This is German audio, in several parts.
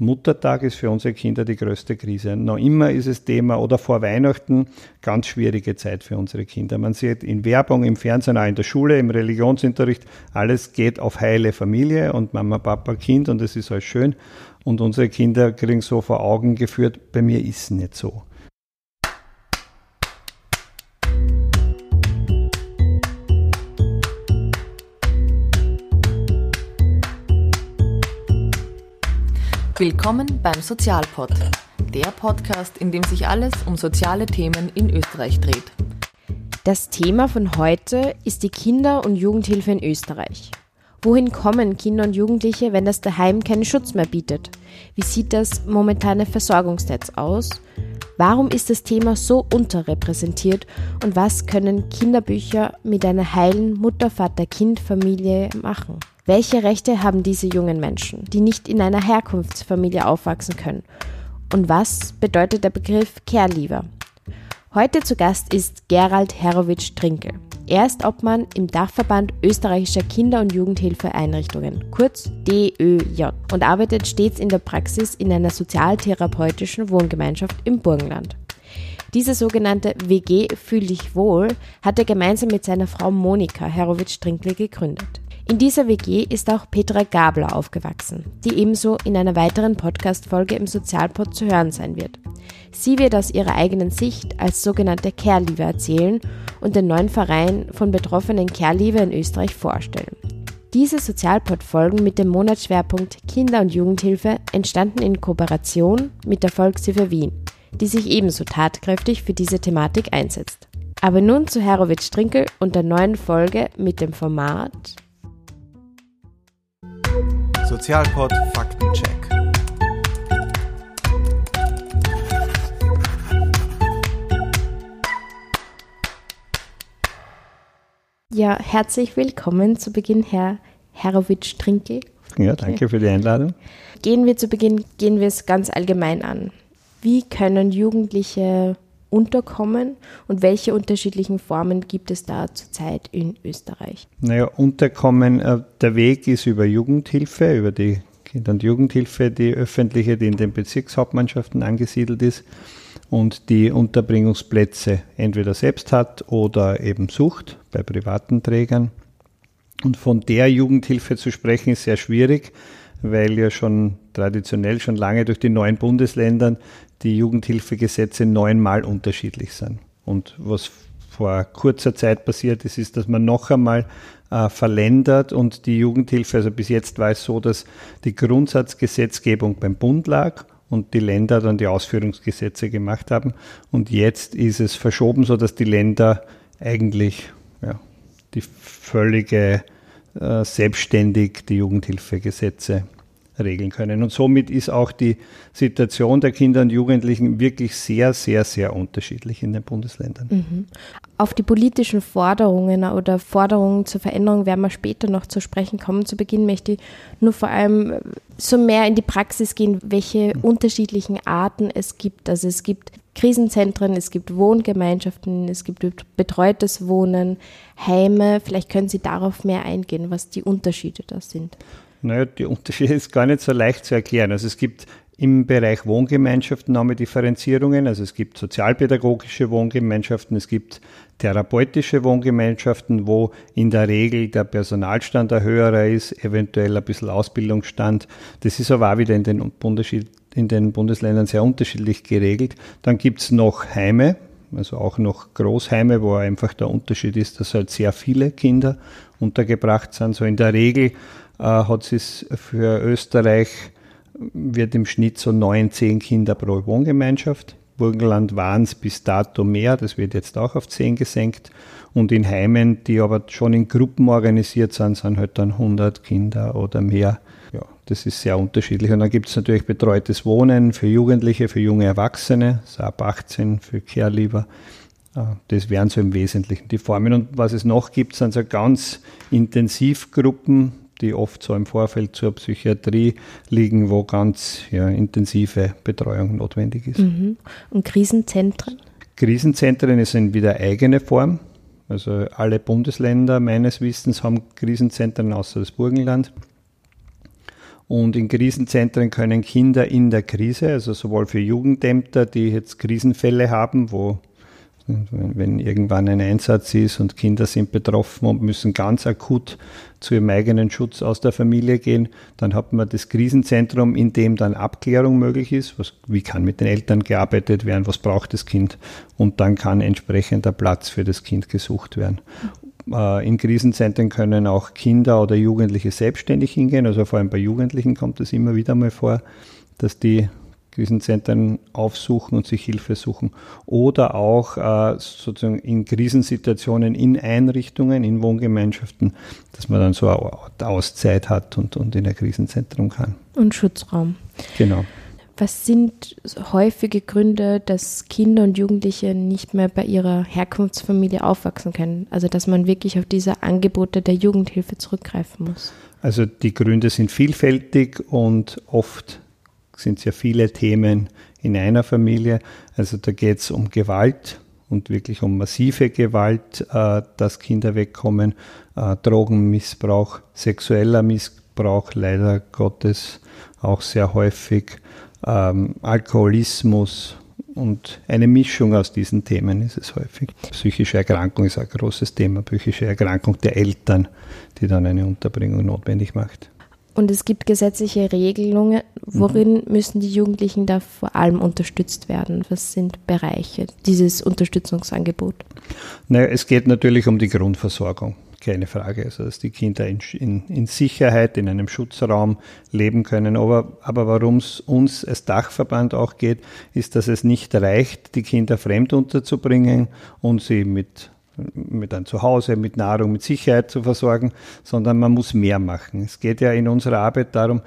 Muttertag ist für unsere Kinder die größte Krise. Noch immer ist es Thema oder vor Weihnachten ganz schwierige Zeit für unsere Kinder. Man sieht in Werbung, im Fernsehen, auch in der Schule, im Religionsunterricht, alles geht auf heile Familie und Mama, Papa, Kind und es ist alles schön. Und unsere Kinder kriegen so vor Augen geführt, bei mir ist es nicht so. Willkommen beim Sozialpod, der Podcast, in dem sich alles um soziale Themen in Österreich dreht. Das Thema von heute ist die Kinder- und Jugendhilfe in Österreich. Wohin kommen Kinder und Jugendliche, wenn das daheim keinen Schutz mehr bietet? Wie sieht das momentane Versorgungsnetz aus? Warum ist das Thema so unterrepräsentiert und was können Kinderbücher mit einer heilen Mutter-Vater-Kind-Familie machen? Welche Rechte haben diese jungen Menschen, die nicht in einer Herkunftsfamilie aufwachsen können? Und was bedeutet der Begriff Care-Leaver? Heute zu Gast ist Gerald Herowitsch Trinkel. Er ist Obmann im Dachverband österreichischer Kinder- und Jugendhilfeeinrichtungen, kurz DÖJ, und arbeitet stets in der Praxis in einer sozialtherapeutischen Wohngemeinschaft im Burgenland. Diese sogenannte WG Fühl dich wohl hat er gemeinsam mit seiner Frau Monika Herowitsch-Trinkle gegründet. In dieser WG ist auch Petra Gabler aufgewachsen, die ebenso in einer weiteren Podcast-Folge im Sozialpod zu hören sein wird. Sie wird aus ihrer eigenen Sicht als sogenannte Care-Leaver erzählen und den neuen Verein von betroffenen Care-Leaver in Österreich vorstellen. Diese Sozialpod-Folgen mit dem Monatsschwerpunkt Kinder- und Jugendhilfe entstanden in Kooperation mit der Volkshilfe Wien, die sich ebenso tatkräftig für diese Thematik einsetzt. Aber nun zu Herowitsch Trinkel und der neuen Folge mit dem Format Sozialpod Faktencheck. Ja, herzlich willkommen zu Beginn, Herr Herowitsch-Trinkel. Ja, danke für die Einladung. Gehen wir zu Beginn, gehen wir es ganz allgemein an. Wie können Jugendliche unterkommen und welche unterschiedlichen Formen gibt es da zurzeit in Österreich? Naja, unterkommen, äh, der Weg ist über Jugendhilfe, über die Kinder- und Jugendhilfe, die öffentliche, die in den Bezirkshauptmannschaften angesiedelt ist und die Unterbringungsplätze entweder selbst hat oder eben sucht bei privaten Trägern. Und von der Jugendhilfe zu sprechen ist sehr schwierig, weil ja schon traditionell schon lange durch die neuen Bundesländern die Jugendhilfegesetze neunmal unterschiedlich sind. Und was vor kurzer Zeit passiert ist, ist, dass man noch einmal äh, verländert und die Jugendhilfe, also bis jetzt war es so, dass die Grundsatzgesetzgebung beim Bund lag und die Länder dann die Ausführungsgesetze gemacht haben. Und jetzt ist es verschoben, so dass die Länder eigentlich ja, die völlige äh, selbstständig die Jugendhilfegesetze regeln können. Und somit ist auch die Situation der Kinder und Jugendlichen wirklich sehr, sehr, sehr unterschiedlich in den Bundesländern. Mhm. Auf die politischen Forderungen oder Forderungen zur Veränderung werden wir später noch zu sprechen kommen. Zu Beginn möchte ich nur vor allem so mehr in die Praxis gehen, welche mhm. unterschiedlichen Arten es gibt. Also es gibt Krisenzentren, es gibt Wohngemeinschaften, es gibt betreutes Wohnen, Heime. Vielleicht können Sie darauf mehr eingehen, was die Unterschiede da sind. Naja, die Unterschiede ist gar nicht so leicht zu erklären. Also es gibt im Bereich Wohngemeinschaften haben wir Differenzierungen. Also es gibt sozialpädagogische Wohngemeinschaften, es gibt therapeutische Wohngemeinschaften, wo in der Regel der Personalstand ein höherer ist, eventuell ein bisschen Ausbildungsstand. Das ist aber auch wieder in den, in den Bundesländern sehr unterschiedlich geregelt. Dann gibt es noch Heime, also auch noch Großheime, wo einfach der Unterschied ist, dass halt sehr viele Kinder untergebracht sind. So in der Regel äh, hat es für Österreich, wird im Schnitt so neun, zehn Kinder pro Wohngemeinschaft. Burgenland waren es bis dato mehr, das wird jetzt auch auf zehn gesenkt. Und in Heimen, die aber schon in Gruppen organisiert sind, sind halt dann 100 Kinder oder mehr. Ja, das ist sehr unterschiedlich. Und dann gibt es natürlich betreutes Wohnen für Jugendliche, für junge Erwachsene, so ab 18 für Care-Lieber. Äh, das wären so im Wesentlichen die Formen. Und was es noch gibt, sind so ganz Intensivgruppen, die oft so im Vorfeld zur Psychiatrie liegen, wo ganz ja, intensive Betreuung notwendig ist. Mhm. Und Krisenzentren? Krisenzentren sind wieder eigene Form. Also alle Bundesländer meines Wissens haben Krisenzentren außer das Burgenland. Und in Krisenzentren können Kinder in der Krise, also sowohl für Jugendämter, die jetzt Krisenfälle haben, wo wenn irgendwann ein Einsatz ist und Kinder sind betroffen und müssen ganz akut zu ihrem eigenen Schutz aus der Familie gehen, dann hat man das Krisenzentrum, in dem dann Abklärung möglich ist. Was, wie kann mit den Eltern gearbeitet werden? Was braucht das Kind? Und dann kann entsprechender Platz für das Kind gesucht werden. Äh, in Krisenzentren können auch Kinder oder Jugendliche selbstständig hingehen. Also vor allem bei Jugendlichen kommt es immer wieder mal vor, dass die Krisenzentren aufsuchen und sich Hilfe suchen. Oder auch äh, sozusagen in Krisensituationen in Einrichtungen, in Wohngemeinschaften, dass man dann so eine Auszeit hat und, und in ein Krisenzentrum kann. Und Schutzraum. Genau. Was sind häufige Gründe, dass Kinder und Jugendliche nicht mehr bei ihrer Herkunftsfamilie aufwachsen können? Also dass man wirklich auf diese Angebote der Jugendhilfe zurückgreifen muss? Also die Gründe sind vielfältig und oft sind sehr viele Themen in einer Familie. Also da geht es um Gewalt und wirklich um massive Gewalt, äh, dass Kinder wegkommen, äh, Drogenmissbrauch, sexueller Missbrauch, leider Gottes auch sehr häufig, ähm, Alkoholismus und eine Mischung aus diesen Themen ist es häufig. Psychische Erkrankung ist ein großes Thema, psychische Erkrankung der Eltern, die dann eine Unterbringung notwendig macht. Und es gibt gesetzliche Regelungen, worin mhm. müssen die Jugendlichen da vor allem unterstützt werden? Was sind Bereiche dieses Unterstützungsangebot? Naja, es geht natürlich um die Grundversorgung, keine Frage. Also, dass die Kinder in, in, in Sicherheit, in einem Schutzraum leben können. Aber, aber warum es uns als Dachverband auch geht, ist, dass es nicht reicht, die Kinder fremd unterzubringen und sie mit mit einem Zuhause, mit Nahrung, mit Sicherheit zu versorgen, sondern man muss mehr machen. Es geht ja in unserer Arbeit darum,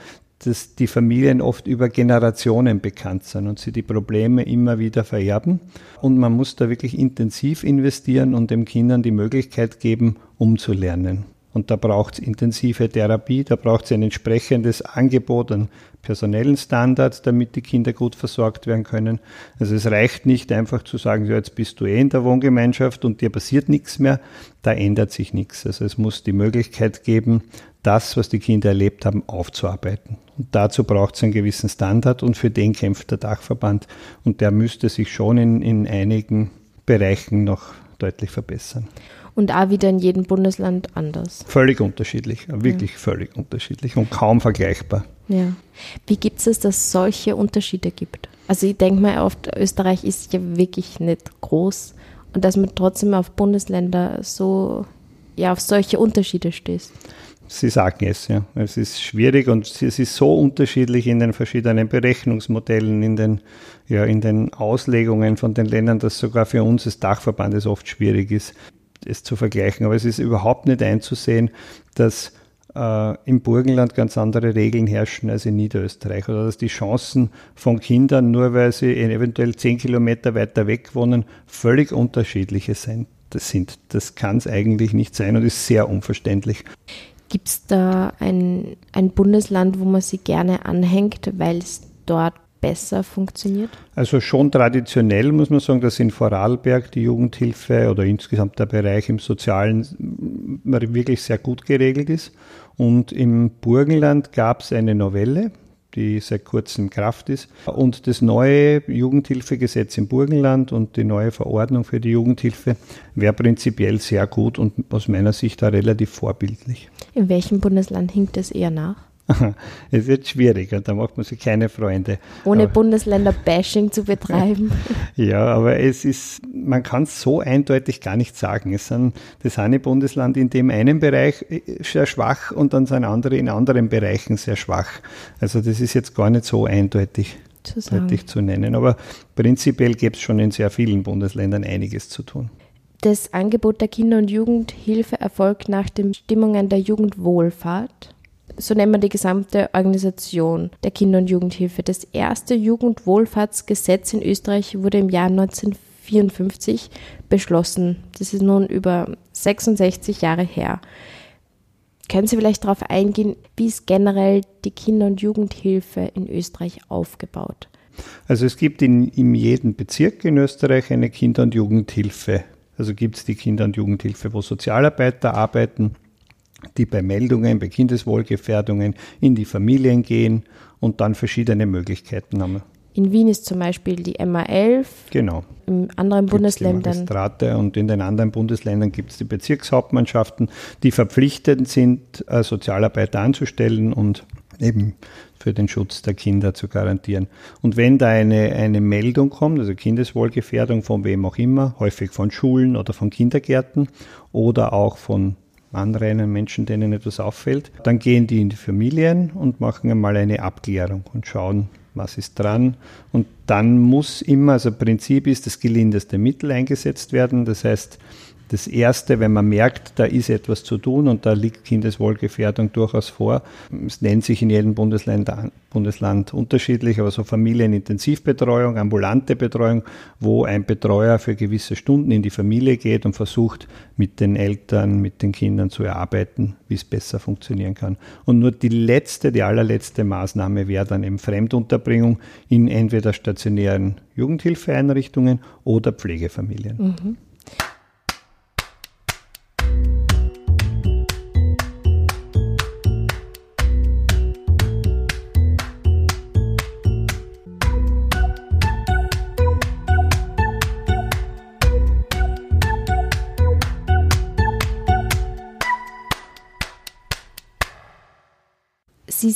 dass die Familien oft über Generationen bekannt sind und sie die Probleme immer wieder vererben. Und man muss da wirklich intensiv investieren und den Kindern die Möglichkeit geben, umzulernen. Und da braucht es intensive Therapie, da braucht es ein entsprechendes Angebot an personellen Standards, damit die Kinder gut versorgt werden können. Also es reicht nicht einfach zu sagen, so jetzt bist du eh in der Wohngemeinschaft und dir passiert nichts mehr. Da ändert sich nichts. Also es muss die Möglichkeit geben, das, was die Kinder erlebt haben, aufzuarbeiten. Und dazu braucht es einen gewissen Standard und für den kämpft der Dachverband. Und der müsste sich schon in, in einigen Bereichen noch deutlich verbessern und auch wieder in jedem Bundesland anders. Völlig unterschiedlich, wirklich ja. völlig unterschiedlich und kaum vergleichbar. Ja. Wie gibt es, dass es solche Unterschiede gibt? Also ich denke mal, oft Österreich ist ja wirklich nicht groß und dass man trotzdem auf Bundesländer so, ja, auf solche Unterschiede stößt. Sie sagen es, ja. Es ist schwierig und es ist so unterschiedlich in den verschiedenen Berechnungsmodellen, in den, ja, in den Auslegungen von den Ländern, dass sogar für uns als Dachverband es oft schwierig ist, es zu vergleichen. Aber es ist überhaupt nicht einzusehen, dass äh, im Burgenland ganz andere Regeln herrschen als in Niederösterreich oder dass die Chancen von Kindern, nur weil sie eventuell zehn Kilometer weiter weg wohnen, völlig unterschiedliche sind. Das, sind. das kann es eigentlich nicht sein und ist sehr unverständlich. Gibt es da ein, ein Bundesland, wo man sie gerne anhängt, weil es dort besser funktioniert? Also schon traditionell muss man sagen, dass in Vorarlberg die Jugendhilfe oder insgesamt der Bereich im Sozialen wirklich sehr gut geregelt ist. Und im Burgenland gab es eine Novelle, die seit kurzem in Kraft ist. Und das neue Jugendhilfegesetz im Burgenland und die neue Verordnung für die Jugendhilfe wäre prinzipiell sehr gut und aus meiner Sicht auch relativ vorbildlich. In welchem Bundesland hinkt es eher nach? es wird schwieriger, da macht man sich keine Freunde. Ohne Bundesländer-Bashing zu betreiben. ja, aber es ist, man kann es so eindeutig gar nicht sagen. Es sind das eine Bundesland in dem einen Bereich äh, sehr schwach und dann sind andere in anderen Bereichen sehr schwach. Also das ist jetzt gar nicht so eindeutig zu, eindeutig zu nennen. Aber prinzipiell gibt es schon in sehr vielen Bundesländern einiges zu tun. Das Angebot der Kinder- und Jugendhilfe erfolgt nach den Bestimmungen der Jugendwohlfahrt so nennt man die gesamte Organisation der Kinder- und Jugendhilfe. Das erste Jugendwohlfahrtsgesetz in Österreich wurde im Jahr 1954 beschlossen. Das ist nun über 66 Jahre her. Können Sie vielleicht darauf eingehen, wie ist generell die Kinder- und Jugendhilfe in Österreich aufgebaut? Also es gibt in, in jedem Bezirk in Österreich eine Kinder- und Jugendhilfe. Also gibt es die Kinder- und Jugendhilfe, wo Sozialarbeiter arbeiten die bei Meldungen, bei Kindeswohlgefährdungen in die Familien gehen und dann verschiedene Möglichkeiten haben. In Wien ist zum Beispiel die MA11. Genau. In anderen Gibt's Bundesländern. Die Magistrate und in den anderen Bundesländern gibt es die Bezirkshauptmannschaften, die verpflichtet sind, äh, Sozialarbeiter anzustellen und eben für den Schutz der Kinder zu garantieren. Und wenn da eine, eine Meldung kommt, also Kindeswohlgefährdung von wem auch immer, häufig von Schulen oder von Kindergärten oder auch von anderen Menschen, denen etwas auffällt, dann gehen die in die Familien und machen einmal eine Abklärung und schauen, was ist dran. Und dann muss immer, also Prinzip ist, das gelindeste Mittel eingesetzt werden. Das heißt, das Erste, wenn man merkt, da ist etwas zu tun und da liegt Kindeswohlgefährdung durchaus vor. Es nennt sich in jedem Bundesland, Bundesland unterschiedlich, aber so Familienintensivbetreuung, ambulante Betreuung, wo ein Betreuer für gewisse Stunden in die Familie geht und versucht, mit den Eltern, mit den Kindern zu erarbeiten, wie es besser funktionieren kann. Und nur die letzte, die allerletzte Maßnahme wäre dann eben Fremdunterbringung in entweder stationären Jugendhilfeeinrichtungen oder Pflegefamilien. Mhm.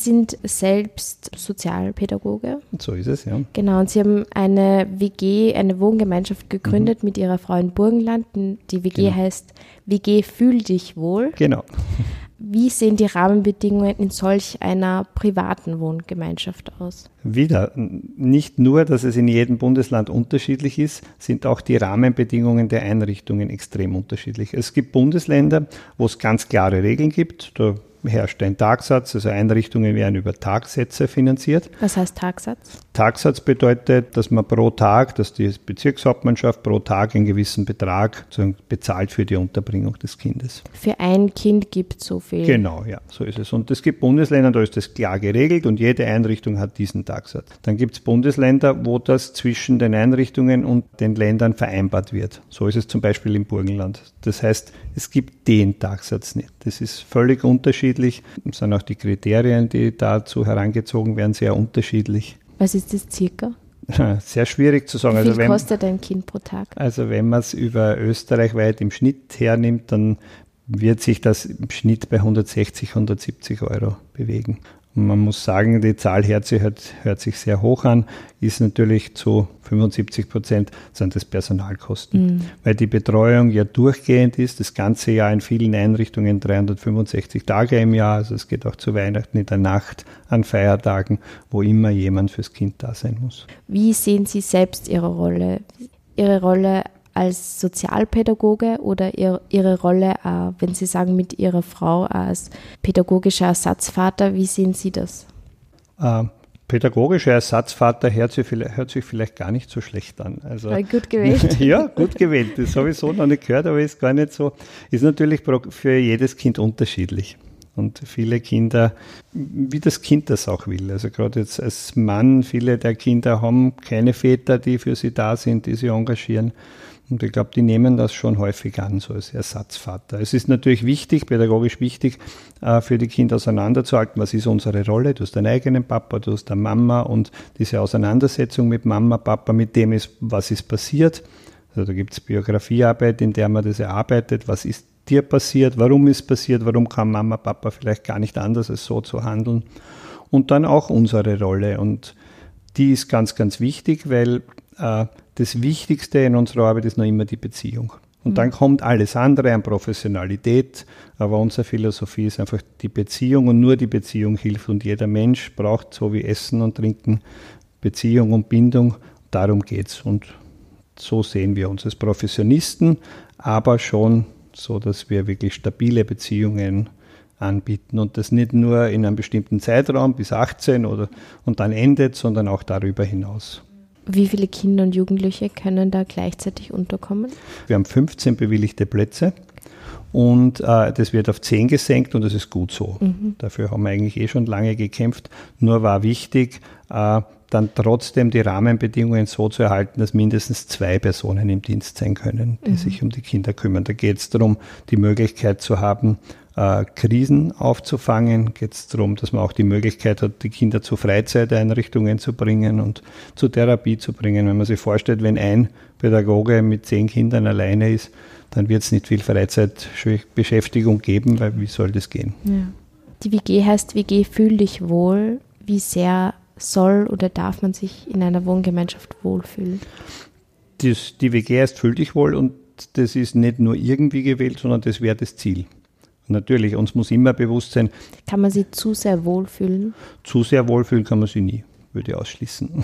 Sind selbst Sozialpädagoge. So ist es, ja. Genau, und Sie haben eine WG, eine Wohngemeinschaft gegründet mit Ihrer Frau in Burgenland. Die WG Genau. heißt WG Fühl dich wohl. Genau. Wie sehen die Rahmenbedingungen in solch einer privaten Wohngemeinschaft aus? Wieder, nicht nur, dass es in jedem Bundesland unterschiedlich ist, sind auch die Rahmenbedingungen der Einrichtungen extrem unterschiedlich. Es gibt Bundesländer, wo es ganz klare Regeln gibt. Da herrscht ein Tagsatz, also Einrichtungen werden über Tagsätze finanziert. Was heißt Tagsatz? Tagsatz bedeutet, dass man pro Tag, dass die Bezirkshauptmannschaft pro Tag einen gewissen Betrag bezahlt für die Unterbringung des Kindes. Für ein Kind gibt so viel. Genau, ja, so ist es. Und es gibt Bundesländer, da ist das klar geregelt und jede Einrichtung hat diesen Tagsatz. Dann gibt es Bundesländer, wo das zwischen den Einrichtungen und den Ländern vereinbart wird. So ist es zum Beispiel im Burgenland. Das heißt, es gibt den Tagsatz nicht. Das ist völlig unterschiedlich. Es sind auch die Kriterien, die dazu herangezogen werden, sehr unterschiedlich. Was ist das circa? Sehr schwierig zu sagen. Wie viel Also wenn, kostet ein Kind pro Tag? also wenn man es über österreichweit im Schnitt hernimmt, dann wird sich das im Schnitt bei 160, 170 Euro bewegen. Man muss sagen, die Zahl hört sich, hört, hört sich sehr hoch an, ist natürlich zu 75 Prozent sind das Personalkosten, weil die Betreuung ja durchgehend ist, das ganze Jahr in vielen Einrichtungen 365 Tage im Jahr, also es geht auch zu Weihnachten in der Nacht, an Feiertagen, wo immer jemand fürs Kind da sein muss. Wie sehen Sie selbst Ihre Rolle? Ihre Rolle als Sozialpädagoge oder ihr, Ihre Rolle, äh, wenn Sie sagen, mit Ihrer Frau als pädagogischer Ersatzvater, wie sehen Sie das? Äh, pädagogischer Ersatzvater hört sich, vielleicht, hört sich vielleicht gar nicht so schlecht an. Also, Äh, gut gewählt. ja, gut gewählt. Das habe ich so noch nicht gehört, aber ist gar nicht so. Ist natürlich für jedes Kind unterschiedlich. Und viele Kinder, wie das Kind das auch will. Also gerade jetzt als Mann, viele der Kinder haben keine Väter, die für sie da sind, die sie engagieren. Und ich glaube, die nehmen das schon häufig an, so als Ersatzvater. Es ist natürlich wichtig, pädagogisch wichtig, äh, für die Kinder auseinanderzuhalten, was ist unsere Rolle. Du hast deinen eigenen Papa, du hast eine Mama und diese Auseinandersetzung mit Mama, Papa, mit dem ist, was ist passiert. Also da gibt es Biografiearbeit, in der man das erarbeitet, was ist dir passiert, warum ist passiert, warum kann Mama, Papa vielleicht gar nicht anders als so zu handeln. Und dann auch unsere Rolle. Und die ist ganz, ganz wichtig, weil äh, das Wichtigste in unserer Arbeit ist noch immer die Beziehung. Und dann kommt alles andere an Professionalität, aber unsere Philosophie ist einfach die Beziehung und nur die Beziehung hilft. Und jeder Mensch braucht, so wie Essen und Trinken, Beziehung und Bindung. Darum geht's. Und so sehen wir uns als Professionisten, aber schon so, dass wir wirklich stabile Beziehungen anbieten und das nicht nur in einem bestimmten Zeitraum bis 18 oder und dann endet, sondern auch darüber hinaus. Wie viele Kinder und Jugendliche können da gleichzeitig unterkommen? Wir haben 15 bewilligte Plätze und äh, das wird auf 10 gesenkt und das ist gut so. Dafür haben wir eigentlich eh schon lange gekämpft. Nur war wichtig, äh, dann trotzdem die Rahmenbedingungen so zu erhalten, dass mindestens zwei Personen im Dienst sein können, die sich um die Kinder kümmern. Da geht es darum, die Möglichkeit zu haben, äh, Krisen aufzufangen, geht es darum, dass man auch die Möglichkeit hat, die Kinder zu Freizeiteinrichtungen zu bringen und zur Therapie zu bringen. Wenn man sich vorstellt, wenn ein Pädagoge mit zehn Kindern alleine ist, dann wird es nicht viel Freizeitbeschäftigung geben, weil wie soll das gehen? Ja. Die WG heißt WG Fühl dich wohl. Wie sehr soll oder darf man sich in einer Wohngemeinschaft wohlfühlen? Das, die WG heißt Fühl dich wohl und das ist nicht nur irgendwie gewählt, sondern das wäre das Ziel. Natürlich, uns muss immer bewusst sein. Kann man sich zu sehr wohlfühlen? Zu sehr wohlfühlen kann man sich nie würde ich ausschließen.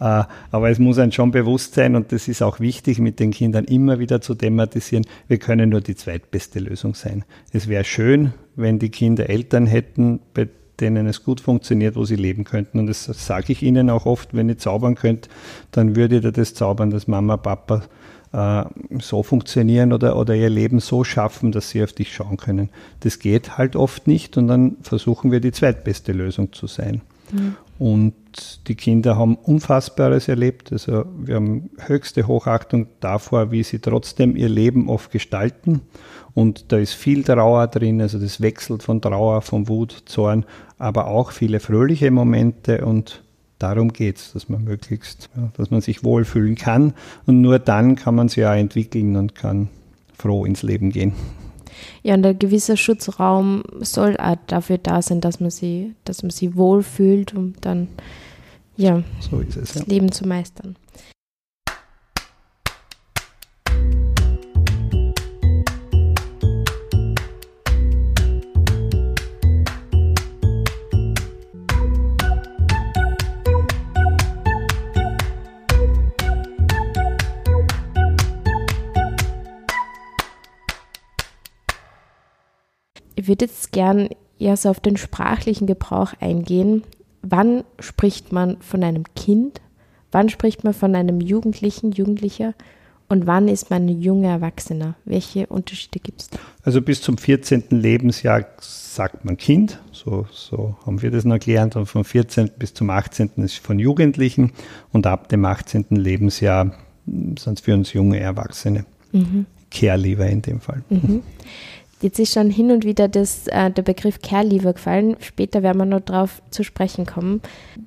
Äh, aber es muss einem schon bewusst sein, und das ist auch wichtig, mit den Kindern immer wieder zu thematisieren, wir können nur die zweitbeste Lösung sein. Es wäre schön, wenn die Kinder Eltern hätten, bei denen es gut funktioniert, wo sie leben könnten. Und das sage ich ihnen auch oft, wenn ihr zaubern könnt, dann würdet ihr das zaubern, dass Mama, Papa äh, so funktionieren oder, oder ihr Leben so schaffen, dass sie auf dich schauen können. Das geht halt oft nicht und dann versuchen wir die zweitbeste Lösung zu sein. Mhm. Und die Kinder haben Unfassbares erlebt. Also wir haben höchste Hochachtung davor, wie sie trotzdem ihr Leben oft gestalten. Und da ist viel Trauer drin, also das wechselt von Trauer, von Wut, Zorn, aber auch viele fröhliche Momente und darum geht es, dass man möglichst, ja, dass man sich wohlfühlen kann. Und nur dann kann man sich ja entwickeln und kann froh ins Leben gehen. Ja, und ein gewisser Schutzraum soll auch dafür da sein, dass man sie, dass man sie wohlfühlt, um dann ja, so es, das ja. Leben zu meistern. Würde jetzt gern eher so auf den sprachlichen Gebrauch eingehen. Wann spricht man von einem Kind? Wann spricht man von einem Jugendlichen, Jugendlicher? Und wann ist man ein junger Erwachsener? Welche Unterschiede gibt es da? Also bis zum 14. Lebensjahr sagt man Kind, so, so haben wir das noch gelernt. Und vom 14. bis zum 18. ist von Jugendlichen und ab dem 18. Lebensjahr sind es für uns junge Erwachsene. Mhm. Care-Leaver in dem Fall. Mhm. Jetzt ist schon hin und wieder das, äh, der Begriff Care-Leaver gefallen. Später werden wir noch darauf zu sprechen kommen.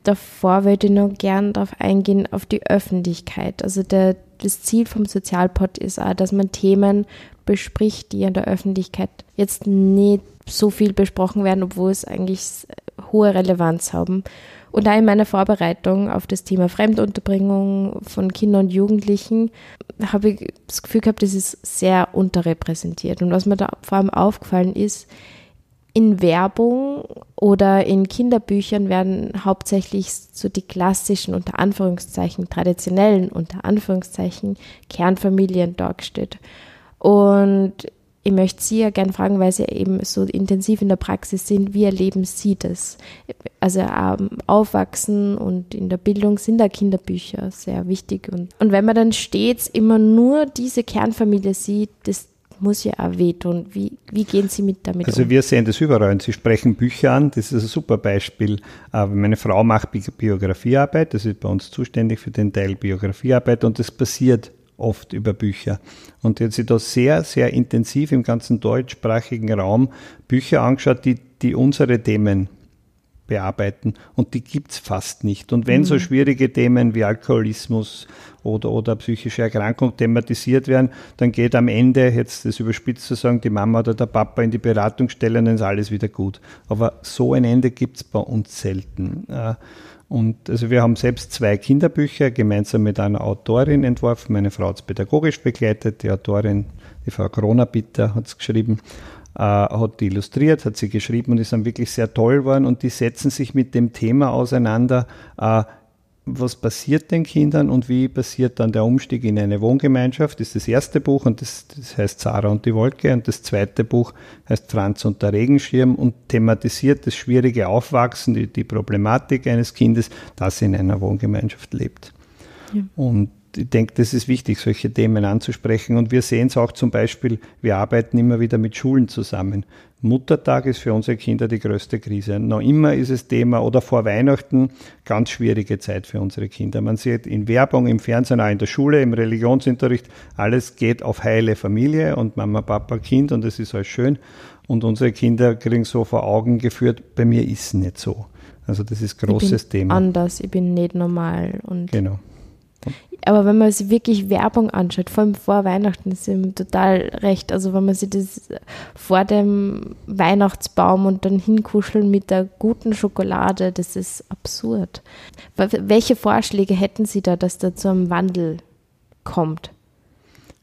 Davor würde ich noch gern darauf eingehen, auf die Öffentlichkeit. Also der, das Ziel vom Sozialpod ist auch, dass man Themen bespricht, die in der Öffentlichkeit jetzt nicht so viel besprochen werden, obwohl es eigentlich hohe Relevanz haben. Und auch in meiner Vorbereitung auf das Thema Fremdunterbringung von Kindern und Jugendlichen habe ich das Gefühl gehabt, das ist sehr unterrepräsentiert. Und was mir da vor allem aufgefallen ist, in Werbung oder in Kinderbüchern werden hauptsächlich so die klassischen, unter Anführungszeichen, traditionellen, unter Anführungszeichen, Kernfamilien dargestellt. Und ich möchte Sie ja gerne fragen, weil Sie eben so intensiv in der Praxis sind, wie erleben Sie das? Also ähm, Aufwachsen und in der Bildung sind da Kinderbücher sehr wichtig. Und, und wenn man dann stets immer nur diese Kernfamilie sieht, das muss ja auch wehtun. Wie, wie gehen Sie mit damit also um? Also wir sehen das überall und Sie sprechen Bücher an, das ist ein super Beispiel. Meine Frau macht Biografiearbeit, das ist bei uns zuständig für den Teil Biografiearbeit und das passiert oft über Bücher. Und die hat sich da sehr, sehr intensiv im ganzen deutschsprachigen Raum Bücher angeschaut, die, die unsere Themen bearbeiten. Und die gibt's fast nicht. Und wenn mhm. so schwierige Themen wie Alkoholismus oder, oder psychische Erkrankung thematisiert werden, dann geht am Ende, jetzt das überspitzt zu sagen, die Mama oder der Papa in die Beratungsstelle und dann ist alles wieder gut. Aber so ein Ende gibt's bei uns selten. Äh, und also wir haben selbst zwei Kinderbücher gemeinsam mit einer Autorin entworfen. Meine Frau hat es pädagogisch begleitet. Die Autorin, die Frau Kronabitter, hat es geschrieben, äh, hat die illustriert, hat sie geschrieben und die sind wirklich sehr toll geworden und die setzen sich mit dem Thema auseinander, äh, was passiert den Kindern und wie passiert dann der Umstieg in eine Wohngemeinschaft, das ist das erste Buch und das, das heißt Sarah und die Wolke und das zweite Buch heißt Franz und der Regenschirm und thematisiert das schwierige Aufwachsen, die, die Problematik eines Kindes, das in einer Wohngemeinschaft lebt. Ja. Und ich denke, das ist wichtig, solche Themen anzusprechen. Und wir sehen es auch zum Beispiel, wir arbeiten immer wieder mit Schulen zusammen. Muttertag ist für unsere Kinder die größte Krise. Noch immer ist es Thema oder vor Weihnachten ganz schwierige Zeit für unsere Kinder. Man sieht in Werbung, im Fernsehen, auch in der Schule, im Religionsunterricht, alles geht auf heile Familie und Mama, Papa, Kind und es ist alles schön. Und unsere Kinder kriegen so vor Augen geführt, bei mir ist es nicht so. Also das ist ein großes ich bin Thema. Anders, ich bin nicht normal und Genau. Aber wenn man sich wirklich Werbung anschaut, vor allem vor Weihnachten, ist ihm total recht. Also wenn man sich das vor dem Weihnachtsbaum und dann hinkuscheln mit der guten Schokolade, das ist absurd. Welche Vorschläge hätten Sie da, dass da zu einem Wandel kommt?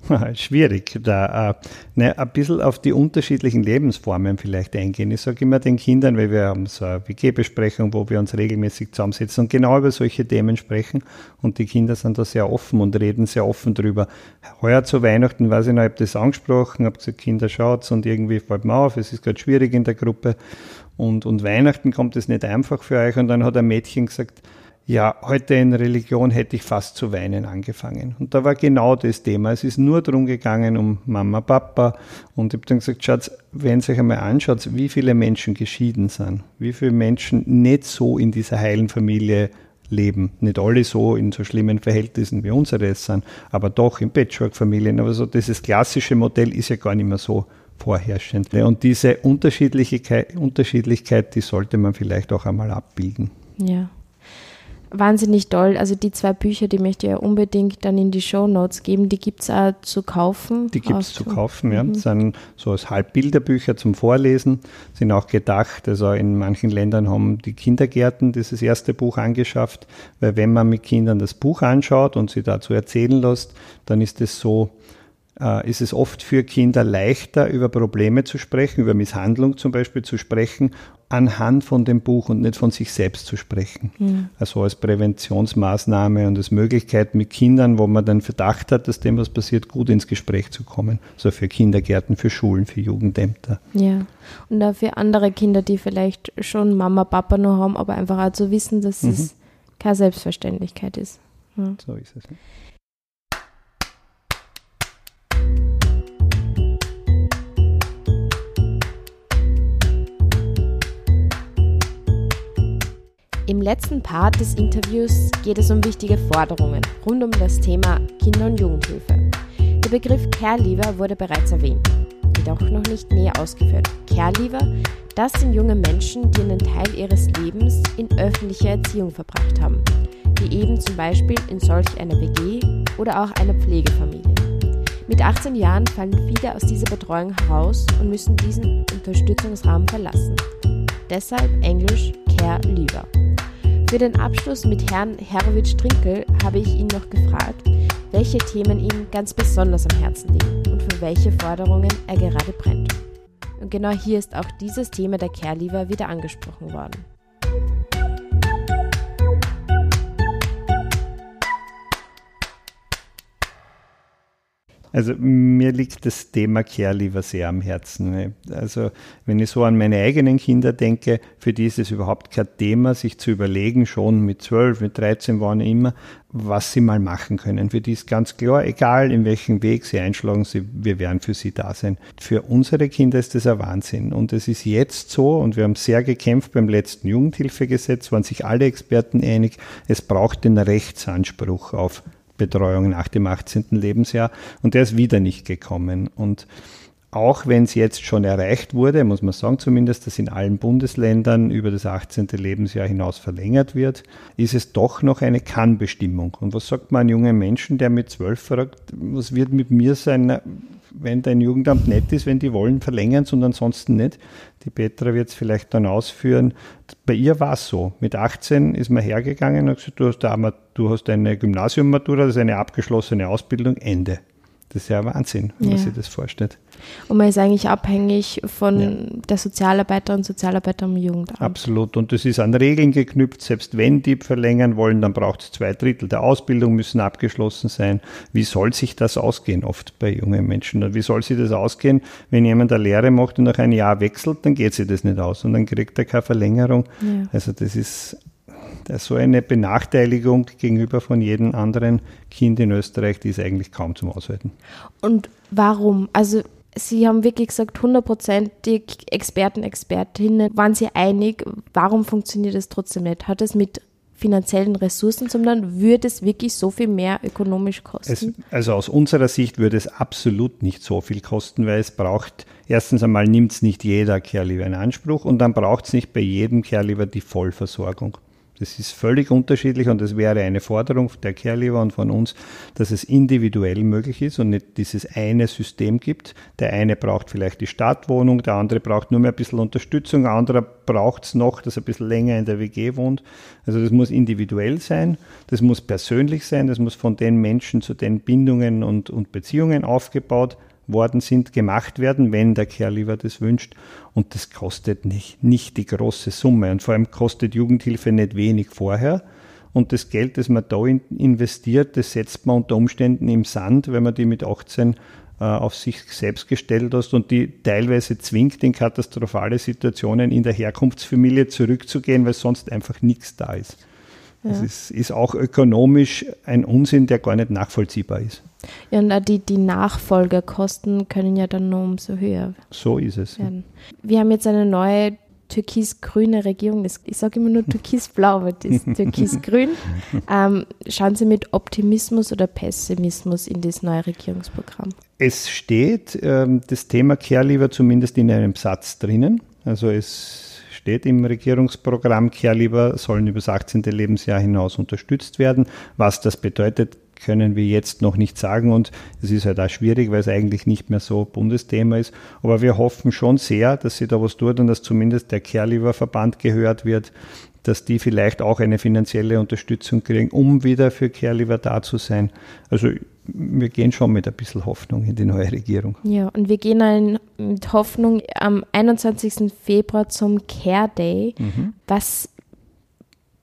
Schwierig, da äh, ne, ein bisschen auf die unterschiedlichen Lebensformen vielleicht eingehen. Ich sage immer den Kindern, weil wir haben so eine WG-Besprechung, wo wir uns regelmäßig zusammensetzen und genau über solche Themen sprechen und die Kinder sind da sehr offen und reden sehr offen drüber. Heuer zu Weihnachten, weiß ich noch, habe das angesprochen, habe gesagt, Kinder schaut's und irgendwie fällt mir auf, es ist gerade schwierig in der Gruppe und, und Weihnachten kommt es nicht einfach für euch und dann hat ein Mädchen gesagt, ja, heute in Religion hätte ich fast zu weinen angefangen. Und da war genau das Thema. Es ist nur darum gegangen, um Mama, Papa. Und ich habe dann gesagt, Schatz, wenn ihr euch einmal anschaut, wie viele Menschen geschieden sind, wie viele Menschen nicht so in dieser heilen Familie leben. Nicht alle so in so schlimmen Verhältnissen wie unsere es sind, aber doch in Patchwork-Familien. Aber so dieses klassische Modell ist ja gar nicht mehr so vorherrschend. Und diese Unterschiedlichkeit, Unterschiedlichkeit, die sollte man vielleicht auch einmal abbilden. Ja wahnsinnig toll. Also die zwei Bücher, die möchte ich ja unbedingt dann in die Show Notes geben. Die gibt es auch zu kaufen. Die gibt es zu kaufen, ja. Mhm. Das sind so als Halbbilderbücher zum Vorlesen, sind auch gedacht. Also in manchen Ländern haben die Kindergärten dieses erste Buch angeschafft, weil wenn man mit Kindern das Buch anschaut und sie dazu erzählen lässt, dann ist es so, äh, ist es oft für Kinder leichter, über Probleme zu sprechen, über Misshandlung zum Beispiel zu sprechen, anhand von dem Buch und nicht von sich selbst zu sprechen. Mhm. Also als Präventionsmaßnahme und als Möglichkeit mit Kindern, wo man dann Verdacht hat, dass dem was passiert, gut ins Gespräch zu kommen. Also für Kindergärten, für Schulen, für Jugendämter. Ja, und auch für andere Kinder, die vielleicht schon Mama, Papa nur haben, aber einfach auch zu wissen, dass mhm. es keine Selbstverständlichkeit ist. Ja. So ist es. Im letzten Part des Interviews geht es um wichtige Forderungen rund um das Thema Kinder- und Jugendhilfe. Der Begriff Care-Leaver wurde bereits erwähnt, jedoch noch nicht näher ausgeführt. Care-Leaver, das sind junge Menschen, die einen Teil ihres Lebens in öffentlicher Erziehung verbracht haben, wie eben zum Beispiel in solch einer WG oder auch einer Pflegefamilie. Mit 18 Jahren fallen viele aus dieser Betreuung heraus und müssen diesen Unterstützungsrahmen verlassen. Deshalb Englisch Care Leaver. Für den Abschluss mit Herrn Herwitsch Trinkel habe ich ihn noch gefragt, welche Themen ihm ganz besonders am Herzen liegen und für welche Forderungen er gerade brennt. Und genau hier ist auch dieses Thema der Care-Leaver wieder angesprochen worden. Also mir liegt das Thema Care lieber sehr am Herzen. Also wenn ich so an meine eigenen Kinder denke, für die ist es überhaupt kein Thema, sich zu überlegen, schon mit 12, mit 13, wann immer, was sie mal machen können. Für die ist ganz klar, egal in welchem Weg sie einschlagen, sie, wir werden für sie da sein. Für unsere Kinder ist das ein Wahnsinn. Und es ist jetzt so, und wir haben sehr gekämpft beim letzten Jugendhilfegesetz, waren sich alle Experten einig, es braucht den Rechtsanspruch auf Betreuung nach dem 18. Lebensjahr und der ist wieder nicht gekommen. Und auch wenn es jetzt schon erreicht wurde, muss man sagen zumindest, dass in allen Bundesländern über das 18. Lebensjahr hinaus verlängert wird, ist es doch noch eine Kann-Bestimmung. Und was sagt man einem jungen Menschen, der mit zwölf fragt, was wird mit mir sein, wenn dein Jugendamt nett ist, wenn die wollen, verlängern es und ansonsten nicht? Die Petra wird es vielleicht dann ausführen. Bei ihr war es so. Mit 18 ist man hergegangen und gesagt, du hast, eine, du hast eine Gymnasiummatura, das ist eine abgeschlossene Ausbildung, Ende. Das ist ja Wahnsinn, wenn ja. man sich das vorstellt. Und man ist eigentlich abhängig von ja. der Sozialarbeiter und Sozialarbeiter im Jugendamt. Absolut. Und das ist an Regeln geknüpft. Selbst wenn die verlängern wollen, dann braucht es zwei Drittel der Ausbildung müssen abgeschlossen sein. Wie soll sich das ausgehen, oft bei jungen Menschen? Wie soll sich das ausgehen, wenn jemand eine Lehre macht und nach einem Jahr wechselt, dann geht sich das nicht aus und dann kriegt er keine Verlängerung. Ja. Also das ist so eine Benachteiligung gegenüber von jedem anderen Kind in Österreich, die ist eigentlich kaum zum Aushalten. Und warum? Also Sie haben wirklich gesagt, hundertprozentig Experten, Expertinnen waren sie einig. Warum funktioniert das trotzdem nicht? Hat es mit finanziellen Ressourcen, sondern würde es wirklich so viel mehr ökonomisch kosten? Es, also aus unserer Sicht würde es absolut nicht so viel kosten, weil es braucht, erstens einmal nimmt es nicht jeder Care-Leaver in Anspruch und dann braucht es nicht bei jedem Care-Leaver die Vollversorgung. Das ist völlig unterschiedlich und es wäre eine Forderung der Caregiver und von uns, dass es individuell möglich ist und nicht dieses eine System gibt. Der eine braucht vielleicht die Stadtwohnung, der andere braucht nur mehr ein bisschen Unterstützung, ein anderer braucht es noch, dass er ein bisschen länger in der WG wohnt. Also das muss individuell sein, das muss persönlich sein, das muss von den Menschen zu den Bindungen und, und Beziehungen aufgebaut worden sind, gemacht werden, wenn der Caregiver das wünscht. Und das kostet nicht, nicht die große Summe. Und vor allem kostet Jugendhilfe nicht wenig vorher. Und das Geld, das man da investiert, das setzt man unter Umständen im Sand, wenn man die mit 18 äh, auf sich selbst gestellt hast und die teilweise zwingt, in katastrophale Situationen in der Herkunftsfamilie zurückzugehen, weil sonst einfach nichts da ist. Ja. Das ist, ist auch ökonomisch ein Unsinn, der gar nicht nachvollziehbar ist. Ja, und die, die Nachfolgerkosten können ja dann nur umso höher So ist es. werden. Wir haben jetzt eine neue türkis-grüne Regierung. Ich sage immer nur türkis-blau, aber das ist türkis-grün. Ähm, schauen Sie mit Optimismus oder Pessimismus in das neue Regierungsprogramm? Es steht ähm, das Thema Care zumindest in einem Satz drinnen. Also es steht im Regierungsprogramm, Care sollen über das 18. Lebensjahr hinaus unterstützt werden. Was das bedeutet, können wir jetzt noch nicht sagen und es ist halt auch schwierig, weil es eigentlich nicht mehr so Bundesthema ist. Aber wir hoffen schon sehr, dass sie da was tut und dass zumindest der Care-Verband gehört wird, dass die vielleicht auch eine finanzielle Unterstützung kriegen, um wieder für Care da zu sein. Also wir gehen schon mit ein bisschen Hoffnung in die neue Regierung. Ja, und wir gehen mit Hoffnung am 21. Februar zum Care Day. Mhm. Was,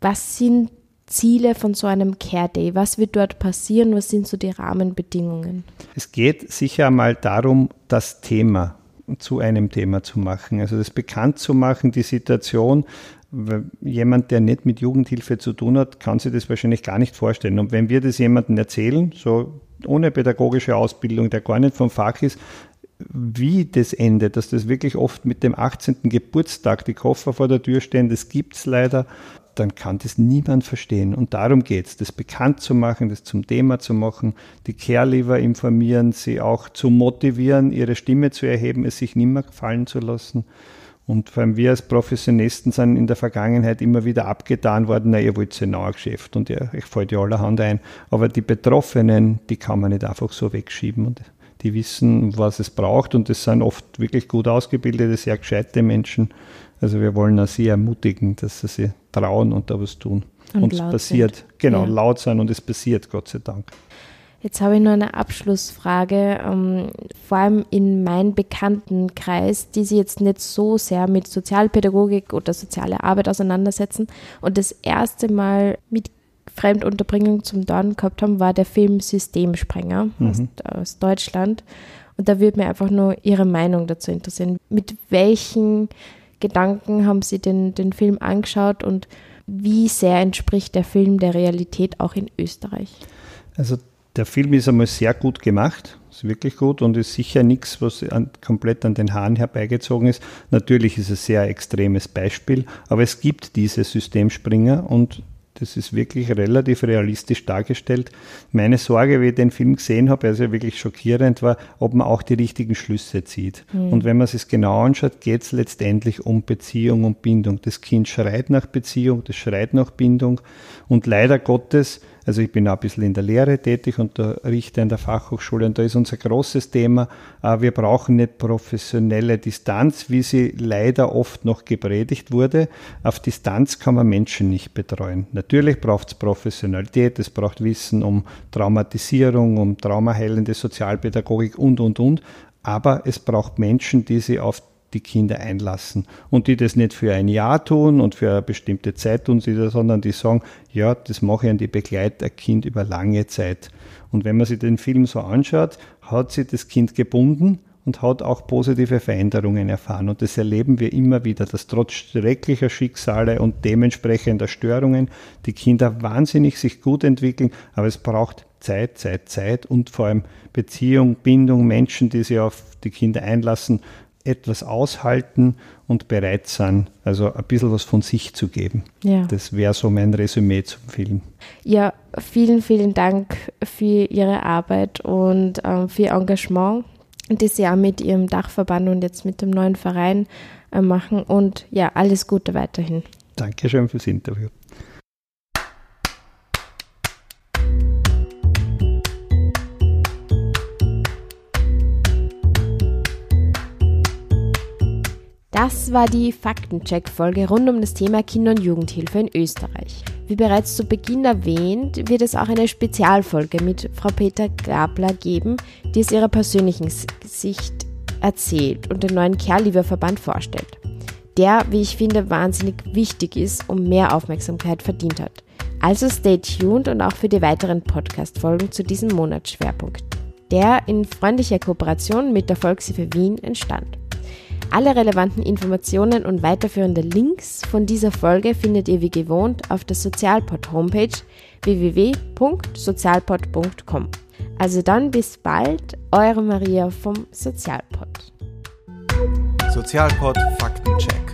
was sind Ziele von so einem Care Day? Was wird dort passieren? Was sind so die Rahmenbedingungen? Es geht sicher einmal darum, das Thema zu einem Thema zu machen. Also das bekannt zu machen, die Situation. Jemand, der nicht mit Jugendhilfe zu tun hat, kann sich das wahrscheinlich gar nicht vorstellen. Und wenn wir das jemandem erzählen, so ohne pädagogische Ausbildung, der gar nicht vom Fach ist, wie das endet, dass das wirklich oft mit dem 18. Geburtstag die Koffer vor der Tür stehen, das gibt es leider dann kann das niemand verstehen. Und darum geht es, das bekannt zu machen, das zum Thema zu machen, die Caregiver informieren, sie auch zu motivieren, ihre Stimme zu erheben, es sich nimmer fallen zu lassen. Und vor allem wir als Professionisten sind in der Vergangenheit immer wieder abgetan worden, na, ihr wollt ein neues Geschäft und ihr, euch fällt ja allerhand ein. Aber die Betroffenen, die kann man nicht einfach so wegschieben und die wissen, was es braucht und das sind oft wirklich gut ausgebildete, sehr gescheite Menschen. Also wir wollen sie ermutigen, dass sie sich trauen und da was tun. Und, und es passiert. Sind. Genau, ja. laut sein und es passiert, Gott sei Dank. Jetzt habe ich noch eine Abschlussfrage, ähm, vor allem in meinem Bekanntenkreis, die sich jetzt nicht so sehr mit Sozialpädagogik oder soziale Arbeit auseinandersetzen und das erste Mal mit Fremdunterbringung zum Dorn gehabt haben, war der Film Systemsprenger mhm. aus, aus Deutschland. Und da würde mir einfach nur Ihre Meinung dazu interessieren. Mit welchen Gedanken haben Sie den, den Film angeschaut und wie sehr entspricht der Film der Realität auch in Österreich? Also der Film ist einmal sehr gut gemacht, ist wirklich gut und ist sicher nichts, was an, komplett an den Haaren herbeigezogen ist. Natürlich ist es ein sehr extremes Beispiel, aber es gibt diese Systemspringer und das ist wirklich relativ realistisch dargestellt. Meine Sorge, wie ich den Film gesehen habe, also wirklich schockierend war, ob man auch die richtigen Schlüsse zieht. Mhm. Und wenn man es genau anschaut, geht es letztendlich um Beziehung und Bindung. Das Kind schreit nach Beziehung, das schreit nach Bindung. Und leider Gottes also ich bin auch ein bisschen in der Lehre tätig und der Richter in der Fachhochschule und da ist unser großes Thema, äh, wir brauchen eine professionelle Distanz, wie sie leider oft noch gepredigt wurde. Auf Distanz kann man Menschen nicht betreuen. Natürlich braucht es Professionalität, es braucht Wissen um Traumatisierung, um traumaheilende Sozialpädagogik und, und, und. Aber es braucht Menschen, die sie auf die Kinder einlassen und die das nicht für ein Jahr tun und für eine bestimmte Zeit tun, sondern die sagen, ja, das mache ich an die Begleit ein Kind über lange Zeit. Und wenn man sich den Film so anschaut, hat sie das Kind gebunden und hat auch positive Veränderungen erfahren. Und das erleben wir immer wieder, dass trotz schrecklicher Schicksale und dementsprechender Störungen die Kinder wahnsinnig sich gut entwickeln, aber es braucht Zeit, Zeit, Zeit und vor allem Beziehung, Bindung, Menschen, die sich auf die Kinder einlassen, etwas aushalten und bereit sind, also ein bisschen was von sich zu geben. Ja. Das wäre so mein Resümee zum Film. Ja, vielen, vielen Dank für Ihre Arbeit und ähm, für Ihr Engagement, das Sie auch mit Ihrem Dachverband und jetzt mit dem neuen Verein äh, machen. Und ja, alles Gute weiterhin. Dankeschön fürs Interview. Das war die Faktencheck-Folge rund um das Thema Kinder- und Jugendhilfe in Österreich. Wie bereits zu Beginn erwähnt, wird es auch eine Spezialfolge mit Frau Peter Gabler geben, die aus ihrer persönlichen Sicht erzählt und den neuen Care-Liebe-Verband vorstellt. Der, wie ich finde, wahnsinnig wichtig ist und mehr Aufmerksamkeit verdient hat. Also stay tuned und auch für die weiteren Podcast-Folgen zu diesem Monatsschwerpunkt, der in freundlicher Kooperation mit der Volkshilfe Wien entstand. Alle relevanten Informationen und weiterführende Links von dieser Folge findet ihr wie gewohnt auf der Sozialpod Homepage www.sozialpod.com. Also dann bis bald, eure Maria vom Sozialpod. Sozialpod Faktencheck.